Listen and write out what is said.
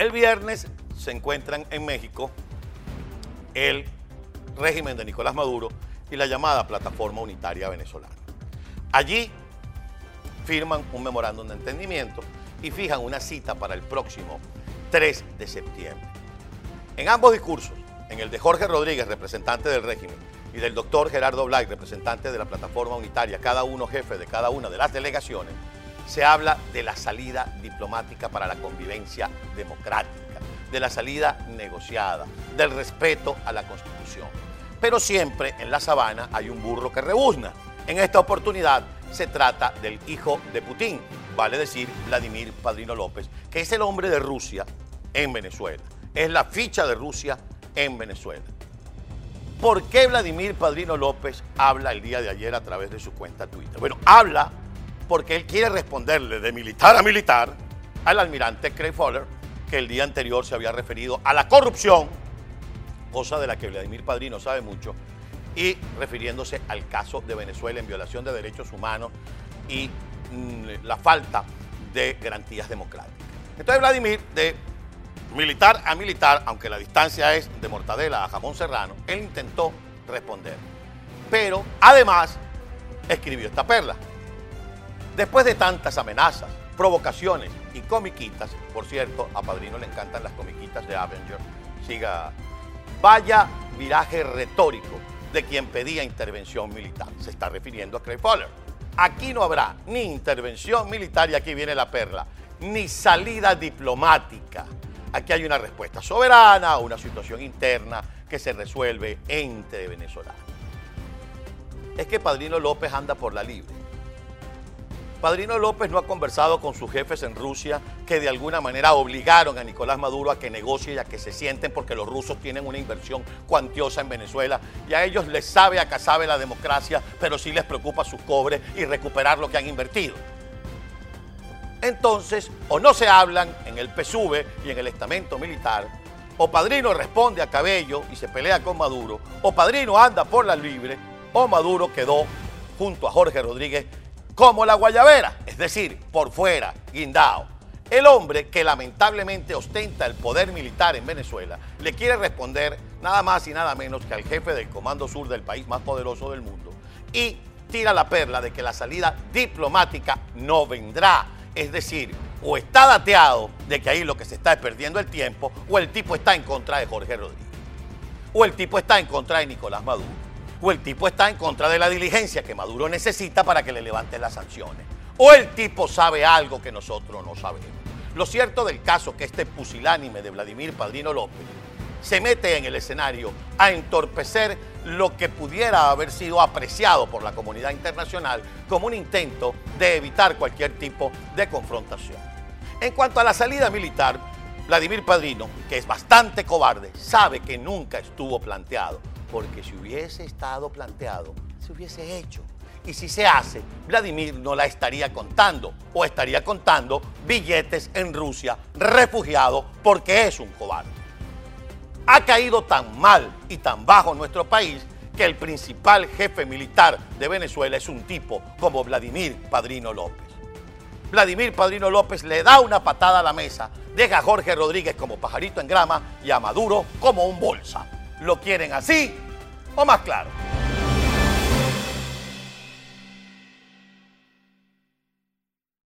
El viernes se encuentran en México el régimen de Nicolás Maduro y la llamada Plataforma Unitaria Venezolana. Allí firman un memorándum de entendimiento y fijan una cita para el próximo 3 de septiembre. En ambos discursos, en el de Jorge Rodríguez, representante del régimen, y del doctor Gerardo Blay, representante de la plataforma unitaria, cada uno jefe de cada una de las delegaciones, se habla de la salida diplomática para la convivencia democrática, de la salida negociada, del respeto a la Constitución. Pero siempre en la sabana hay un burro que rebuzna. En esta oportunidad se trata del hijo de Putin, vale decir Vladimir Padrino López, que es el hombre de Rusia en Venezuela. Es la ficha de Rusia en Venezuela. ¿Por qué Vladimir Padrino López habla el día de ayer a través de su cuenta Twitter? Bueno, habla porque él quiere responderle de militar a militar al almirante Craig Fowler, que el día anterior se había referido a la corrupción, cosa de la que Vladimir Padrino sabe mucho, y refiriéndose al caso de Venezuela en violación de derechos humanos y mm, la falta de garantías democráticas. Entonces Vladimir, de militar a militar, aunque la distancia es de mortadela a jamón serrano, él intentó responder. Pero además escribió esta perla. Después de tantas amenazas, provocaciones y comiquitas, por cierto, a Padrino le encantan las comiquitas de Avenger, siga, vaya viraje retórico de quien pedía intervención militar. Se está refiriendo a Craig Fowler. Aquí no habrá ni intervención militar, y aquí viene la perla, ni salida diplomática. Aquí hay una respuesta soberana una situación interna que se resuelve entre venezolanos. Es que Padrino López anda por la libre. Padrino López no ha conversado con sus jefes en Rusia que de alguna manera obligaron a Nicolás Maduro a que negocie y a que se sienten porque los rusos tienen una inversión cuantiosa en Venezuela y a ellos les sabe, acá sabe la democracia, pero sí les preocupa sus cobres y recuperar lo que han invertido. Entonces, o no se hablan en el PSUV y en el estamento militar, o Padrino responde a Cabello y se pelea con Maduro, o Padrino anda por la libre, o Maduro quedó junto a Jorge Rodríguez como la guayabera, es decir, por fuera, guindao. El hombre que lamentablemente ostenta el poder militar en Venezuela le quiere responder nada más y nada menos que al jefe del Comando Sur del país más poderoso del mundo y tira la perla de que la salida diplomática no vendrá es decir, o está dateado de que ahí lo que se está es perdiendo el tiempo, o el tipo está en contra de Jorge Rodríguez, o el tipo está en contra de Nicolás Maduro, o el tipo está en contra de la diligencia que Maduro necesita para que le levanten las sanciones, o el tipo sabe algo que nosotros no sabemos. Lo cierto del caso que este pusilánime de Vladimir Padrino López se mete en el escenario a entorpecer lo que pudiera haber sido apreciado por la comunidad internacional como un intento de evitar cualquier tipo de confrontación. En cuanto a la salida militar, Vladimir Padrino, que es bastante cobarde, sabe que nunca estuvo planteado, porque si hubiese estado planteado, se hubiese hecho. Y si se hace, Vladimir no la estaría contando o estaría contando billetes en Rusia, refugiado, porque es un cobarde ha caído tan mal y tan bajo nuestro país que el principal jefe militar de Venezuela es un tipo como Vladimir Padrino López. Vladimir Padrino López le da una patada a la mesa, deja a Jorge Rodríguez como pajarito en grama y a Maduro como un bolsa. ¿Lo quieren así o más claro?